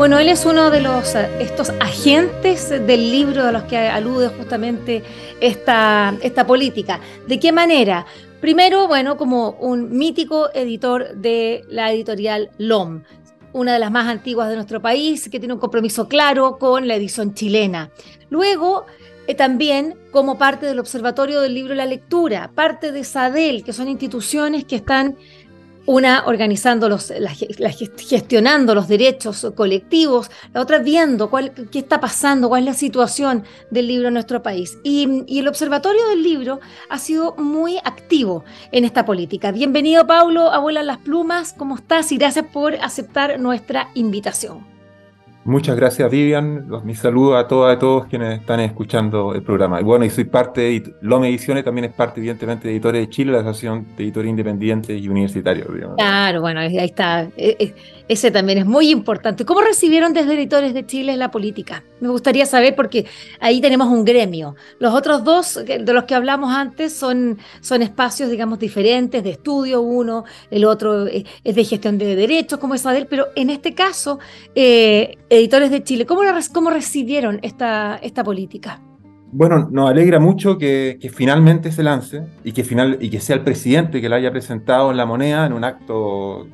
Bueno, él es uno de los estos agentes del libro a los que alude justamente esta, esta política. ¿De qué manera? Primero, bueno, como un mítico editor de la editorial LOM, una de las más antiguas de nuestro país, que tiene un compromiso claro con la edición chilena. Luego, eh, también como parte del Observatorio del Libro y la Lectura, parte de SADEL, que son instituciones que están una organizando los, gestionando los derechos colectivos, la otra viendo cuál, qué está pasando, cuál es la situación del libro en nuestro país. Y, y, el Observatorio del Libro ha sido muy activo en esta política. Bienvenido, Paulo, Abuela las Plumas, ¿cómo estás? Y gracias por aceptar nuestra invitación. Muchas gracias, Vivian. Mi saludo a todas y todos quienes están escuchando el programa. Y bueno, y soy parte de LOME Ediciones, también es parte, evidentemente, de Editores de Chile, la Asociación de Editores Independientes y Universitarios. Claro, bueno, ahí está. E, e, ese también es muy importante. ¿Cómo recibieron desde Editores de Chile la política? Me gustaría saber porque ahí tenemos un gremio. Los otros dos de los que hablamos antes son, son espacios, digamos, diferentes de estudio. Uno, el otro eh, es de gestión de derechos, como es Adel, pero en este caso, eh, Editores de Chile, ¿cómo, cómo recibieron esta, esta política? Bueno, nos alegra mucho que, que, finalmente se lance y que, final, y que sea el presidente que la haya presentado en la moneda en un acto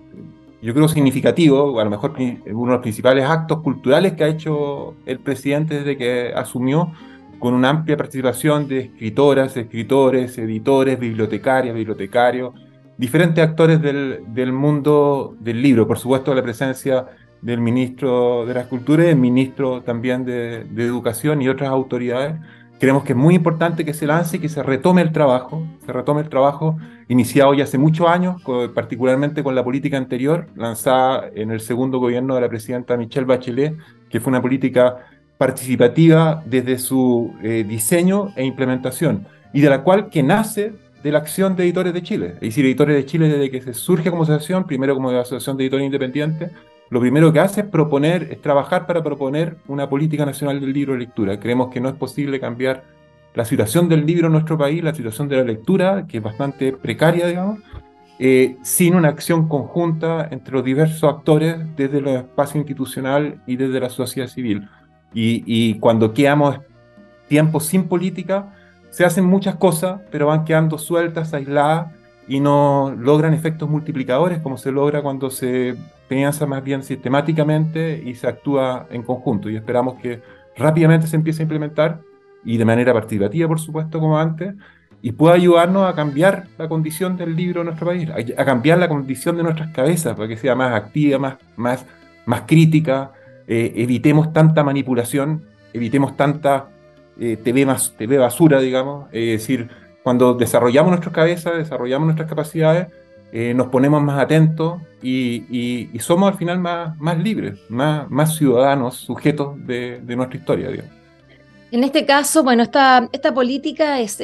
yo creo, significativo, a lo mejor uno de los principales actos culturales que ha hecho el presidente desde que asumió, con una amplia participación de escritoras, escritores, editores, bibliotecarias, bibliotecarios, diferentes actores del, del mundo del libro. Por supuesto, la presencia del ministro de la Cultura y del ministro también de, de Educación y otras autoridades Creemos que es muy importante que se lance y que se retome el trabajo, se retome el trabajo iniciado ya hace muchos años, particularmente con la política anterior, lanzada en el segundo gobierno de la presidenta Michelle Bachelet, que fue una política participativa desde su eh, diseño e implementación, y de la cual que nace de la acción de Editores de Chile. Es decir, Editores de Chile desde que se surge como asociación, primero como asociación de editores independientes, lo primero que hace es proponer, es trabajar para proponer una política nacional del libro de lectura. Creemos que no es posible cambiar la situación del libro en nuestro país, la situación de la lectura, que es bastante precaria, digamos, eh, sin una acción conjunta entre los diversos actores desde el espacio institucional y desde la sociedad civil. Y, y cuando quedamos tiempo sin política, se hacen muchas cosas, pero van quedando sueltas, aisladas, y no logran efectos multiplicadores como se logra cuando se piensa más bien sistemáticamente y se actúa en conjunto. Y esperamos que rápidamente se empiece a implementar y de manera participativa, por supuesto, como antes, y pueda ayudarnos a cambiar la condición del libro en nuestro país, a, cambiar la condición de nuestras cabezas para que sea más activa, más, más, más crítica, eh, evitemos tanta manipulación, evitemos tanta eh, TV, más, TV basura, digamos, es decir, cuando desarrollamos nuestras cabezas, desarrollamos nuestras capacidades, eh, nos ponemos más atentos y, somos al final más, más libres, más, más ciudadanos, sujetos de, nuestra historia. Digamos. En este caso, bueno, esta, esta política es,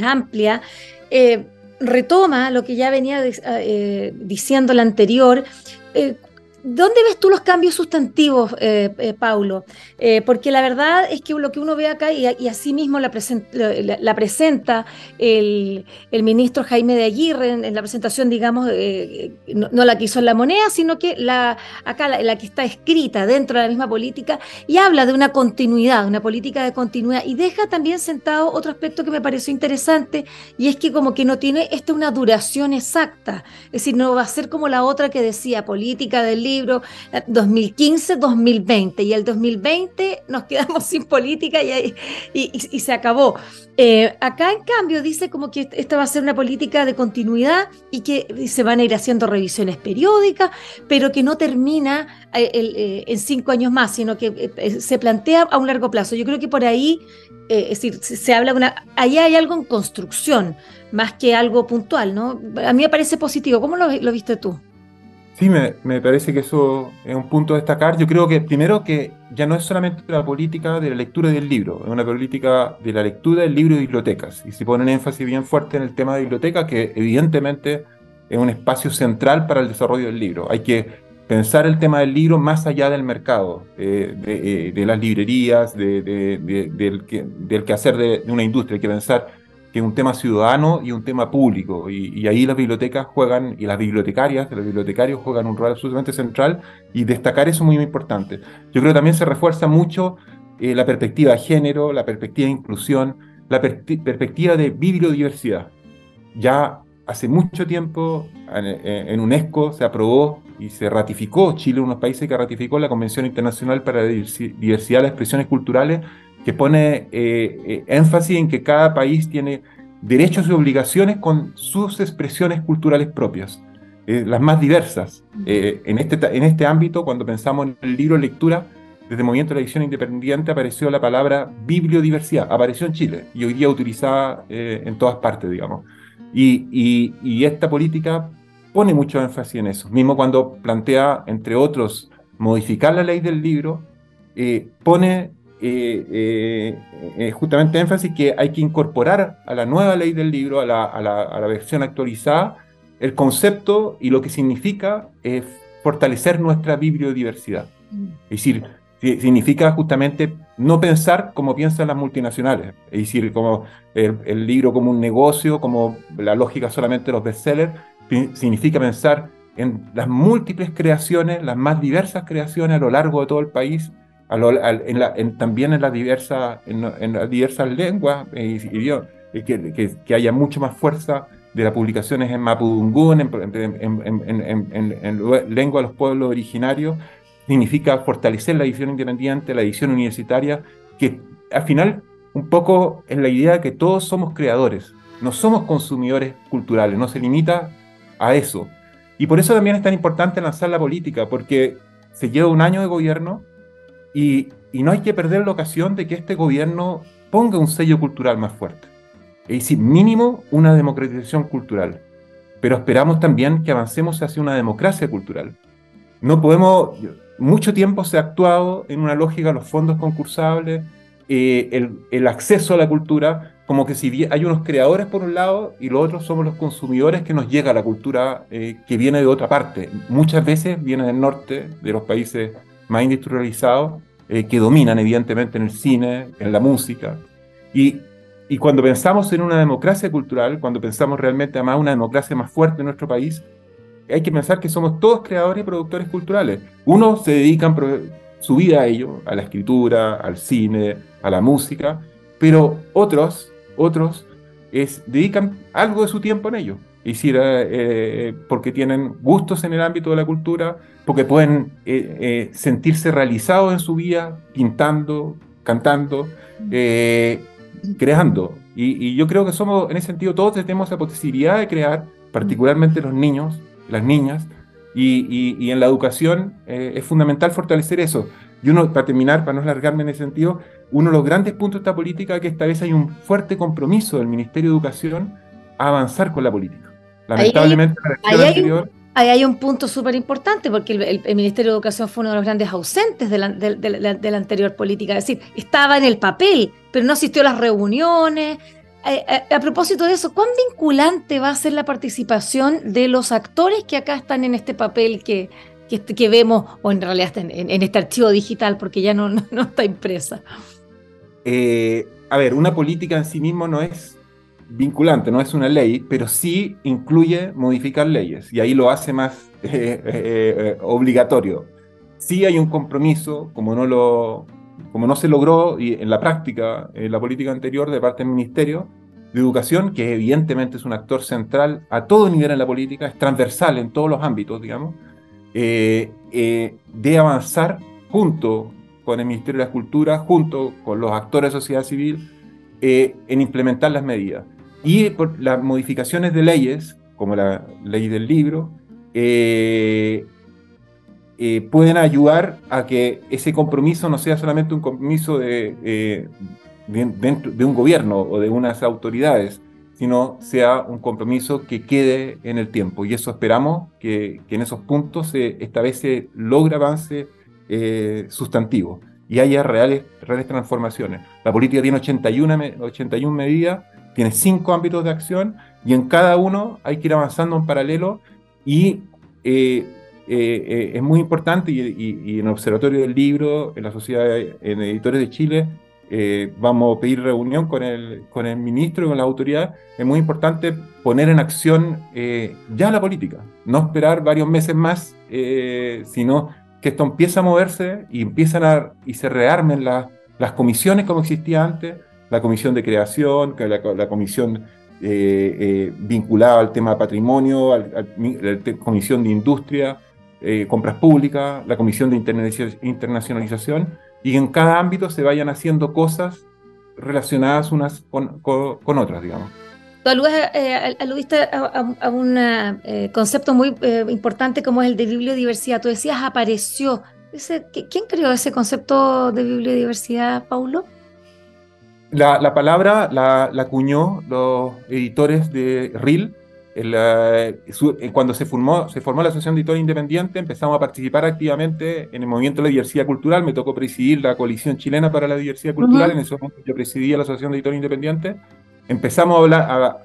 amplia. Eh, retoma lo que ya venía eh, diciendo la anterior. ¿Dónde ves tú los cambios sustantivos, eh, eh, Paulo? Eh, porque la verdad es que lo que uno ve acá, y, así mismo la, la, presenta el, ministro Jaime de Aguirre en, la presentación, digamos, no, la que hizo en la moneda, sino que la, acá la, que está escrita dentro de la misma política, y habla de una continuidad, una política de continuidad, y deja también sentado otro aspecto que me pareció interesante, y es que como que no tiene esta una duración exacta, es decir, no va a ser como la otra que decía, política del libro, libro, 2015, 2020, y el 2020 nos quedamos sin política y, y, se acabó. Eh, acá, en cambio, dice como que esta va a ser una política de continuidad y que se van a ir haciendo revisiones periódicas, pero que no termina eh, eh, en cinco años más, sino que se plantea a un largo plazo. Yo creo que por ahí, es decir, se habla una... Ahí hay algo en construcción más que algo puntual, ¿no? A mí me parece positivo. ¿Cómo lo, viste tú? Sí, me, me, parece que eso es un punto a destacar. Yo creo que primero que ya no es solamente la política de la lectura del libro, es una política de la lectura del libro de bibliotecas. Y se pone énfasis bien fuerte en el tema de bibliotecas, que evidentemente es un espacio central para el desarrollo del libro. Hay que pensar el tema del libro más allá del mercado, eh, de, eh, de, las librerías, de, del, que, del quehacer de, una industria. Hay que pensar que es un tema ciudadano y un tema público. Y, ahí las bibliotecas juegan, y las bibliotecarias, los bibliotecarios juegan un rol absolutamente central y destacar eso es muy, importante. Yo creo que también se refuerza mucho eh, la perspectiva de género, la perspectiva de inclusión, la perspectiva de bibliodiversidad. Ya hace mucho tiempo en, UNESCO se aprobó y se ratificó, Chile uno de los países que ratificó la Convención Internacional para la Diversidad de Expresiones Culturales que pone eh, eh, énfasis en que cada país tiene derechos y obligaciones con sus expresiones culturales propias, eh, las más diversas. en, este, en este ámbito, cuando pensamos en el libro lectura, desde el movimiento de la edición independiente apareció la palabra bibliodiversidad, apareció en Chile y hoy día utilizada en todas partes, digamos. Y, y, y, esta política pone mucho énfasis en eso. Mismo cuando plantea, entre otros, modificar la ley del libro, pone eh, eh, eh, justamente énfasis que hay que incorporar a la nueva ley del libro, a la, versión actualizada, el concepto y lo que significa fortalecer nuestra bibliodiversidad. Es decir, significa justamente no pensar como piensan las multinacionales, es decir, como el, libro como un negocio, como la lógica solamente de los bestsellers, significa pensar en las múltiples creaciones, las más diversas creaciones a lo largo de todo el país, también en las diversas, en, las diversas lenguas eh, y, que, que, haya mucho más fuerza de las publicaciones en Mapudungún, en, lengua de los pueblos originarios, significa fortalecer la edición independiente, la edición universitaria, que al final un poco es la idea de que todos somos creadores, no somos consumidores culturales, no se limita a eso. Y por eso también es tan importante lanzar la política, porque se lleva un año de gobierno y, no hay que perder la ocasión de que este gobierno ponga un sello cultural más fuerte. Es decir, mínimo una democratización cultural. Pero esperamos también que avancemos hacia una democracia cultural. No podemos, mucho tiempo se ha actuado en una lógica los fondos concursables, eh, el, acceso a la cultura, como que si hay unos creadores por un lado y los otros somos los consumidores que nos llega la cultura eh, que viene de otra parte. Muchas veces viene del norte, de los países más industrializados, eh, que dominan evidentemente en el cine, en la música. Y, y cuando pensamos en una democracia cultural, cuando pensamos realmente además una democracia más fuerte en nuestro país, hay que pensar que somos todos creadores y productores culturales. Unos se dedican su vida a ello, a la escritura, al cine, a la música, pero otros, otros es, dedican algo de su tiempo en ello. Es decir, eh, eh, porque tienen gustos en el ámbito de la cultura, porque pueden eh, sentirse realizados en su vida, pintando, cantando, creando. Y, yo creo que somos, en ese sentido, todos tenemos la posibilidad de crear, particularmente los niños, las niñas, y, y en la educación es fundamental fortalecer eso. Y uno, para terminar, para no alargarme en ese sentido, uno de los grandes puntos de esta política es que esta vez hay un fuerte compromiso del Ministerio de Educación a avanzar con la política. Lamentablemente, ahí hay, anterior, ahí hay un punto súper importante, porque el, Ministerio de Educación fue uno de los grandes ausentes de la, anterior política. Es decir, estaba en el papel, pero no asistió a las reuniones. Eh, eh, a, propósito de eso, ¿cuán vinculante va a ser la participación de los actores que acá están en este papel que, que, vemos, o en realidad en, en, este archivo digital, porque ya no, no, está impresa? Eh, a ver, una política en sí mismo no es vinculante, no es una ley, pero sí incluye modificar leyes y ahí lo hace más eh, eh, eh, obligatorio. Sí hay un compromiso, como no, lo, como no se logró y en la práctica, en la política anterior de parte del Ministerio de Educación, que evidentemente es un actor central a todo nivel en la política, es transversal en todos los ámbitos, digamos, de avanzar junto con el Ministerio de la Cultura, junto con los actores de sociedad civil, en implementar las medidas. Y por las modificaciones de leyes, como la ley del libro, eh, eh, pueden ayudar a que ese compromiso no sea solamente un compromiso de, eh, dentro de un gobierno o de unas autoridades, sino sea un compromiso que quede en el tiempo. Y eso esperamos que, en esos puntos esta vez se logre avance sustantivo y haya reales, reales transformaciones. La política tiene 81, 81 medidas, tiene cinco ámbitos de acción y en cada uno hay que ir avanzando en paralelo y eh, eh, eh, es muy importante y, en el Observatorio del Libro, en la Sociedad en Editores de Chile, vamos a pedir reunión con el, con el ministro y con la autoridad. Es muy importante poner en acción ya la política, no esperar varios meses más, sino que esto empiece a moverse y empiezan a y se rearmen las comisiones como existía antes, la comisión de creación, la, la comisión eh, eh, vinculada al tema patrimonio, a la Comisión de Industria, eh, Compras Públicas, la Comisión de Internacionalización, y en cada ámbito se vayan haciendo cosas relacionadas unas con, otras, digamos. Tú aludiste a, un concepto muy importante como es el de bibliodiversidad. Tú decías apareció. ¿Quién creó ese concepto de bibliodiversidad, Paulo? La, palabra la, acuñó los editores de RIL. cuando se formó, se formó la Asociación de Editores Independientes, empezamos a participar activamente en el movimiento de la diversidad cultural. Me tocó presidir la Coalición Chilena para la Diversidad Cultural. En ese momento yo presidía la Asociación de Editores Independientes. Empezamos a, hablar,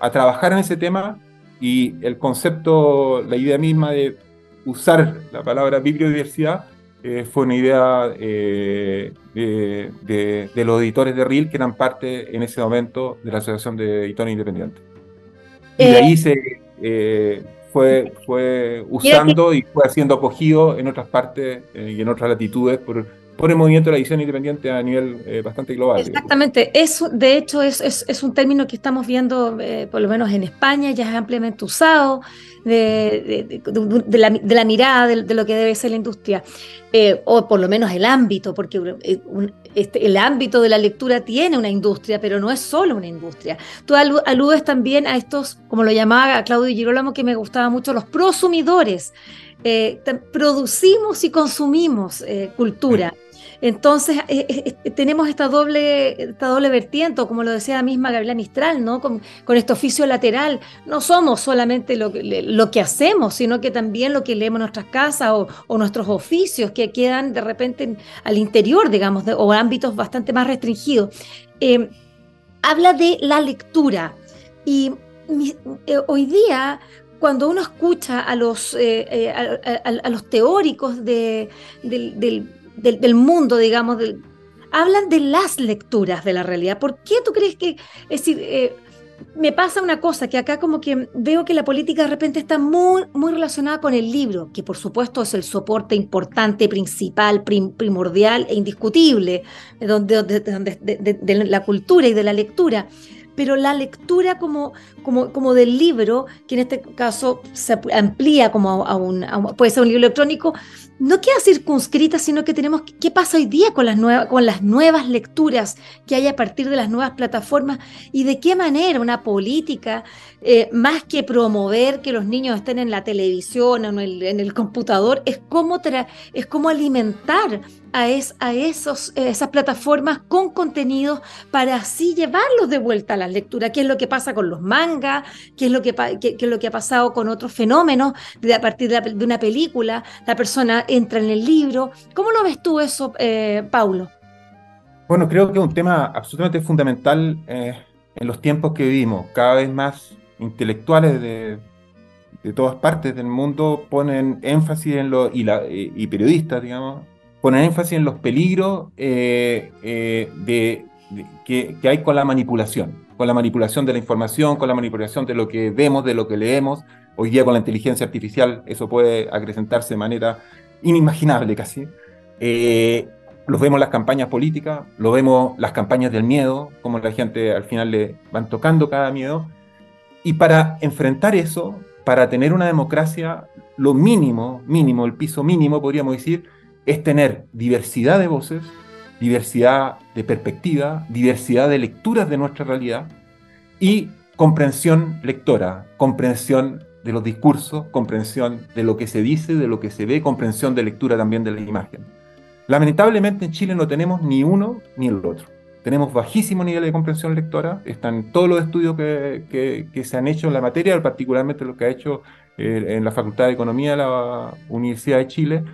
a trabajar en ese tema y el concepto, la idea misma de usar la palabra bibliodiversidad eh, fue una idea eh, de, los editores de RIL que eran parte en ese momento de la Asociación de Editores Independientes. Y de eh, ahí se fue, fue usando y fue siendo acogido en otras partes y en otras latitudes por, por el movimiento la edición independiente a nivel bastante global. Exactamente, eso de hecho es, es, un término que estamos viendo, por lo menos en España, ya es ampliamente usado, de, de, la, mirada de, lo que debe ser la industria. Eh, o por lo menos el ámbito, porque eh, este, el ámbito de la lectura tiene una industria, pero no es solo una industria. Tú aludes también a estos, como lo llamaba Claudio Girolamo, que me gustaba mucho, los prosumidores. Eh, producimos y consumimos cultura. Entonces, eh, eh, eh, tenemos esta doble, esta doble vertiente, como lo decía la misma Gabriela Mistral, ¿no? Con, este oficio lateral. No somos solamente lo, lo, que hacemos, sino que también lo que leemos en nuestras casas o, nuestros oficios que quedan de repente al interior, digamos, o ámbitos bastante más restringidos. habla de la lectura. Y hoy día cuando uno escucha a los, a, los teóricos de, del, del, mundo, digamos, hablan de las lecturas de la realidad. ¿Por qué tú crees que, es decir, eh, me pasa una cosa, que acá como que veo que la política de repente está muy, muy relacionada con el libro, que por supuesto es el soporte importante, principal, primordial e indiscutible donde, de, la cultura y de la lectura pero la lectura como, como, como del libro, que en este caso se amplía como a un, puede ser un libro electrónico, no queda circunscrita, sino que tenemos qué pasa hoy día con las, nuevas, con las nuevas lecturas que hay a partir de las nuevas plataformas y de qué manera una política, eh, más que promover que los niños estén en la televisión o en el, en el computador, es cómo, es cómo alimentar a, esos, esas plataformas con contenidos para así llevarlos de vuelta a la lectura, qué es lo que pasa con los mangas, qué es lo que, qué, es lo que ha pasado con otros fenómenos de, a partir de, de una película, la persona entra en el libro. ¿Cómo lo ves tú eso, eh, Paulo? Bueno, creo que es un tema absolutamente fundamental eh, en los tiempos que vivimos. Cada vez más intelectuales de, todas partes del mundo ponen énfasis en lo, y, y periodistas, digamos, ponen énfasis en los peligros eh, de, que, que, hay con la manipulación, con la manipulación de la información, con la manipulación de lo que vemos, de lo que leemos. Hoy día con la inteligencia artificial eso puede acrecentarse de manera inimaginable casi. Eh, los vemos las campañas políticas, lo vemos las campañas del miedo, como la gente al final le van tocando cada miedo. Y para enfrentar eso, para tener una democracia, lo mínimo, mínimo, el piso mínimo, podríamos decir, es tener diversidad de voces, diversidad de perspectiva, diversidad de lecturas de nuestra realidad y comprensión lectora, comprensión de los discursos, comprensión de lo que se dice, de lo que se ve, comprensión de lectura también de la imagen. Lamentablemente en Chile no tenemos ni uno ni el otro. Tenemos bajísimo nivel de comprensión lectora, están todos los estudios que, se han hecho en la materia, particularmente lo que ha hecho eh, en la Facultad de Economía de la Universidad de Chile,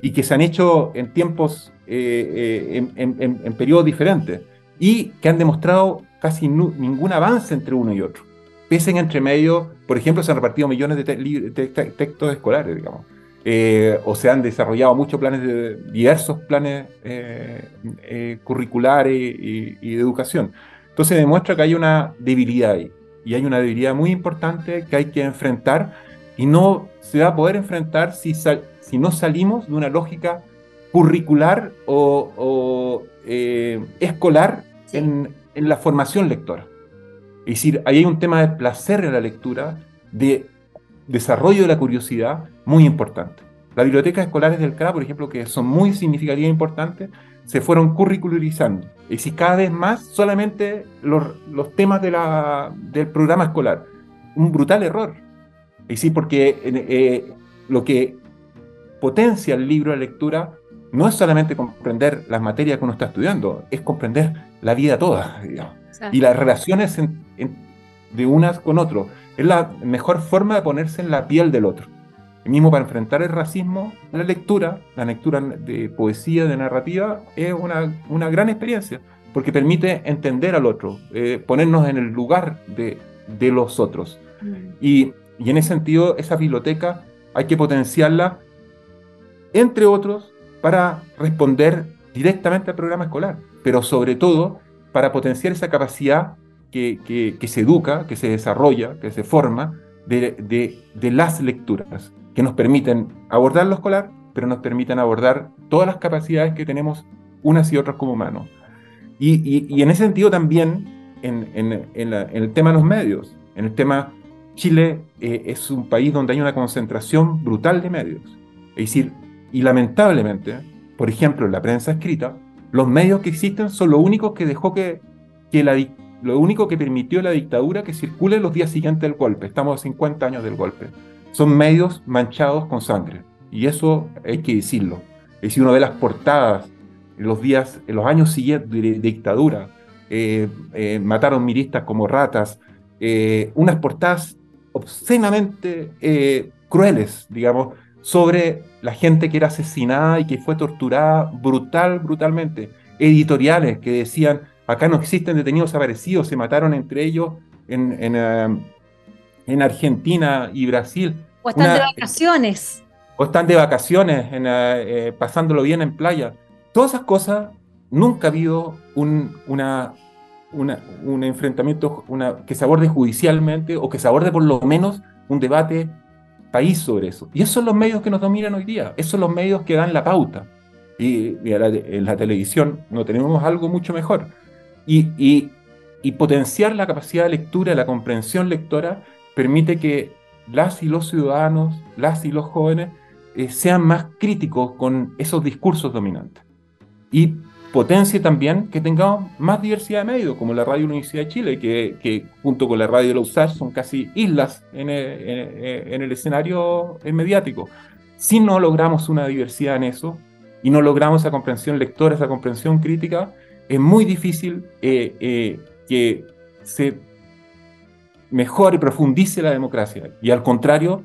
y que se han hecho en tiempos, eh, eh, en, periodos diferentes, y que han demostrado casi ningún avance entre uno y otro. Pese en entre medio, por ejemplo, se han repartido millones de textos escolares, digamos. Eh, o se han desarrollado muchos planes de diversos planes eh, eh, curriculares y, de educación. Entonces demuestra que hay una debilidad ahí y hay una debilidad muy importante que hay que enfrentar y no se va a poder enfrentar si, si no salimos de una lógica curricular o, escolar en, en la formación lectora. Es decir, ahí hay un tema de placer en la lectura, de desarrollo de la curiosidad muy importante. Las bibliotecas escolares del CRA, por ejemplo, que son muy significativas e importantes, se fueron curricularizando. Y si cada vez más solamente los, temas de la, del programa escolar. Un brutal error. Y sí, porque eh, lo que potencia el libro de lectura no es solamente comprender las materias que uno está estudiando, es comprender la vida toda, y las relaciones de unas con otros. Es la mejor forma de ponerse en la piel del otro. El mismo para enfrentar el racismo, la lectura, la lectura de poesía, de narrativa, es una, una gran experiencia, porque permite entender al otro, eh, ponernos en el lugar de, de los otros. Mm. Y, y, en ese sentido, esa biblioteca hay que potenciarla, entre otros, para responder directamente al programa escolar, pero sobre todo para potenciar esa capacidad que, se educa, que se desarrolla, que se forma de, las lecturas, que nos permiten abordar lo escolar, pero nos permiten abordar todas las capacidades que tenemos unas y otras como humanos. Y, en ese sentido también, en, el tema de los medios, en el tema, Chile eh, es un país donde hay una concentración brutal de medios. Es decir, y lamentablemente, por ejemplo, en la prensa escrita, los medios que existen son los únicos que dejó que, lo único que permitió la dictadura que circule los días siguientes del golpe. Estamos a 50 años del golpe. Son medios manchados con sangre. Y eso hay que decirlo. Es si uno ve las portadas en los días, en los años siguientes de, dictadura, eh, eh, mataron miristas como ratas, eh, unas portadas obscenamente crueles, digamos, sobre la gente que era asesinada y que fue torturada brutal, brutalmente. Editoriales que decían Acá no existen detenidos desaparecidos, se mataron entre ellos en, en, eh, Argentina y Brasil. O están de vacaciones. O están de vacaciones, eh, eh, pasándolo bien en playa. Todas esas cosas, nunca ha habido un, una, un enfrentamiento una, que se aborde judicialmente o que se aborde por lo menos un debate país sobre eso. Y esos son los medios que nos dominan hoy día, esos son los medios que dan la pauta. Y, en la televisión no tenemos algo mucho mejor y, potenciar la capacidad de lectura, la comprensión lectora, permite que las y los ciudadanos, las y los jóvenes, eh, sean más críticos con esos discursos dominantes. Y potencie también que tengamos más diversidad de medios, como la Radio Universidad de Chile, que, junto con la Radio de la USACH son casi islas en el, escenario mediático. Si no logramos una diversidad en eso y no logramos esa comprensión lectora, esa comprensión crítica, es muy difícil eh, eh, que se mejore y profundice la democracia. Y al contrario,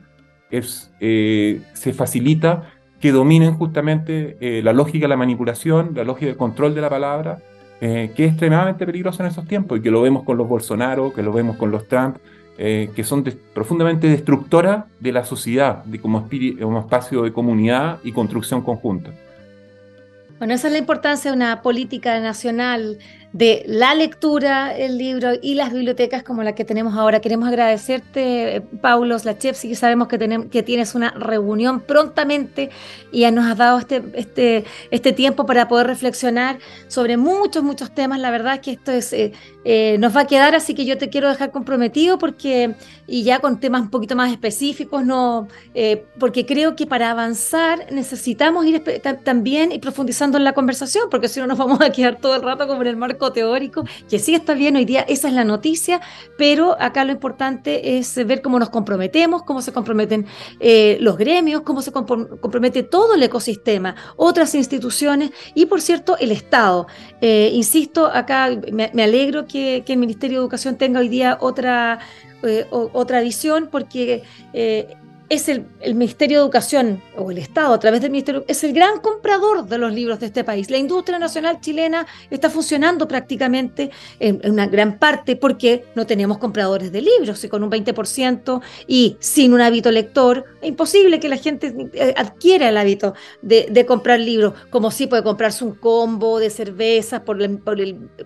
es, eh, se facilita que dominen justamente la lógica de la manipulación, la lógica del control de la palabra, que es extremadamente peligrosa en esos tiempos y que lo vemos con los Bolsonaro, que lo vemos con los Trump, que son profundamente destructoras de la sociedad de como, como espacio de comunidad y construcción conjunta. Bueno, esa es la importancia de una política nacional de la lectura, el libro y las bibliotecas como la que tenemos ahora. Queremos agradecerte, Paulo Slachevsky, que sabemos que, tenemos, que tienes una reunión prontamente y nos has dado este, este, este tiempo para poder reflexionar sobre muchos, muchos temas. La verdad es que esto es, eh, eh, nos va a quedar, así que yo te quiero dejar comprometido porque, y ya con temas un poquito más específicos, no, eh, porque creo que para avanzar necesitamos ir también y profundizando en la conversación, porque si no nos vamos a quedar todo el rato como en el marco teórico, que sí está bien hoy día, esa es la noticia, pero acá lo importante es ver cómo nos comprometemos, cómo se comprometen eh, los gremios, cómo se compromete todo el ecosistema, otras instituciones y, por cierto, el Estado. Eh, insisto, acá me, alegro que, el Ministerio de Educación tenga hoy día otra, eh, otra visión, porque es el, Ministerio de Educación o el Estado a través del Ministerio, es el gran comprador de los libros de este país. La industria nacional chilena está funcionando prácticamente en, una gran parte porque no tenemos compradores de libros y con un 20% y sin un hábito lector, es imposible que la gente eh, adquiera el hábito de, comprar libros, como si puede comprarse un combo de cervezas por, por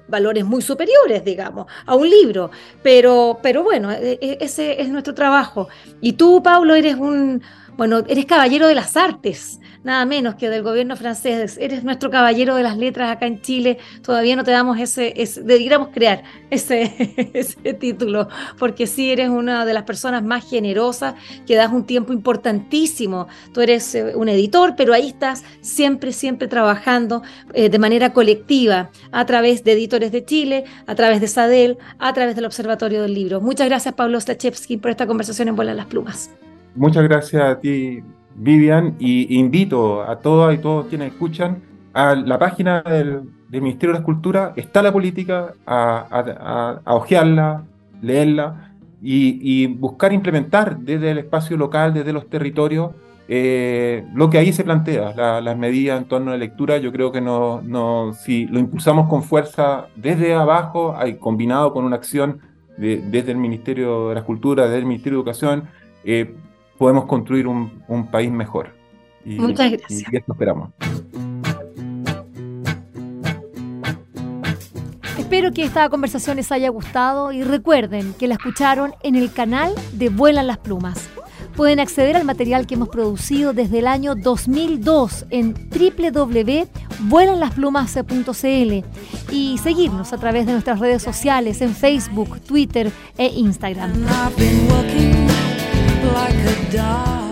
valores muy superiores, digamos, a un libro. Pero, pero bueno, e, e, ese es nuestro trabajo. Y tú, Pablo, eres un, bueno, eres caballero de las artes, nada menos que del gobierno francés. Eres nuestro caballero de las letras acá en Chile. Todavía no te damos ese, ese deberíamos crear ese, ese título, porque sí eres una de las personas más generosas, que das un tiempo importantísimo. Tú eres eh, un editor, pero ahí estás siempre, siempre trabajando eh, de manera colectiva, a través de Editores de Chile, a través de SADEL, a través del Observatorio del Libro. Muchas gracias, Pablo Stachewski, por esta conversación en Vuelan las Plumas. Muchas gracias a ti, Vivian, y invito a todas y todos quienes escuchan a la página del, Ministerio de la Escultura, está la política, a, a, ojearla, leerla y, buscar implementar desde el espacio local, desde los territorios, eh, lo que ahí se plantea, las medidas en torno a la lectura, yo creo que no, si lo impulsamos con fuerza desde abajo, combinado con una acción desde el Ministerio de la Escultura, desde el Ministerio de Educación, eh, podemos construir un, país mejor. Muchas gracias. Y esto esperamos. Espero que esta conversación les haya gustado y recuerden que la escucharon en el canal de Vuelan las Plumas. Pueden acceder al material que hemos producido desde el año 2002 en www.vuelanlasplumas.cl y seguirnos a través de nuestras redes sociales en Facebook, Twitter e Instagram. like a dog.